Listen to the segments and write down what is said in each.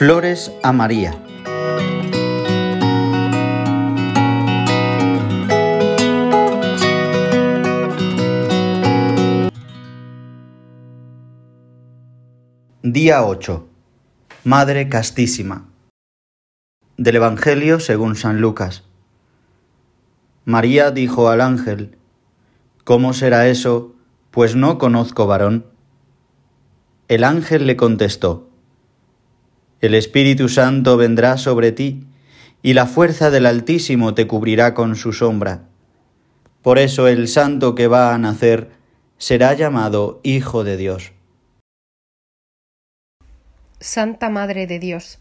Flores a María. Día 8. Madre Castísima. Del Evangelio según San Lucas. María dijo al ángel, ¿Cómo será eso? Pues no conozco varón. El ángel le contestó, El Espíritu Santo vendrá sobre ti, y la fuerza del Altísimo te cubrirá con su sombra. Por eso el santo que va a nacer será llamado Hijo de Dios. Santa Madre de Dios,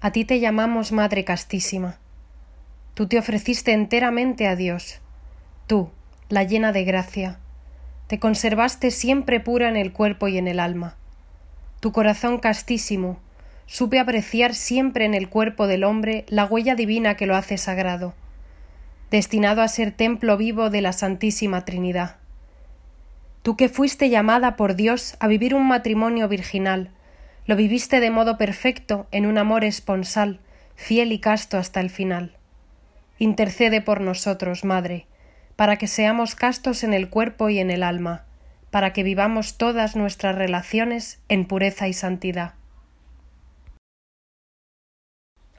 a ti te llamamos Madre Castísima. Tú te ofreciste enteramente a Dios. Tú, la llena de gracia, te conservaste siempre pura en el cuerpo y en el alma. Tu corazón castísimo supe apreciar siempre en el cuerpo del hombre la huella divina que lo hace sagrado, destinado a ser templo vivo de la Santísima Trinidad. Tú que fuiste llamada por Dios a vivir un matrimonio virginal, lo viviste de modo perfecto en un amor esponsal, fiel y casto hasta el final. Intercede por nosotros, Madre, para que seamos castos en el cuerpo y en el alma, para que vivamos todas nuestras relaciones en pureza y santidad.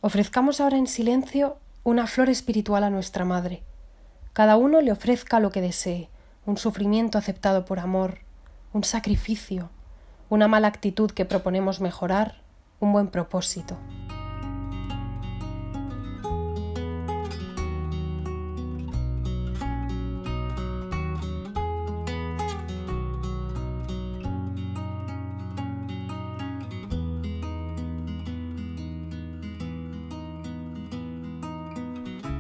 Ofrezcamos ahora en silencio una flor espiritual a nuestra Madre. Cada uno le ofrezca lo que desee, un sufrimiento aceptado por amor, un sacrificio, una mala actitud que proponemos mejorar, un buen propósito.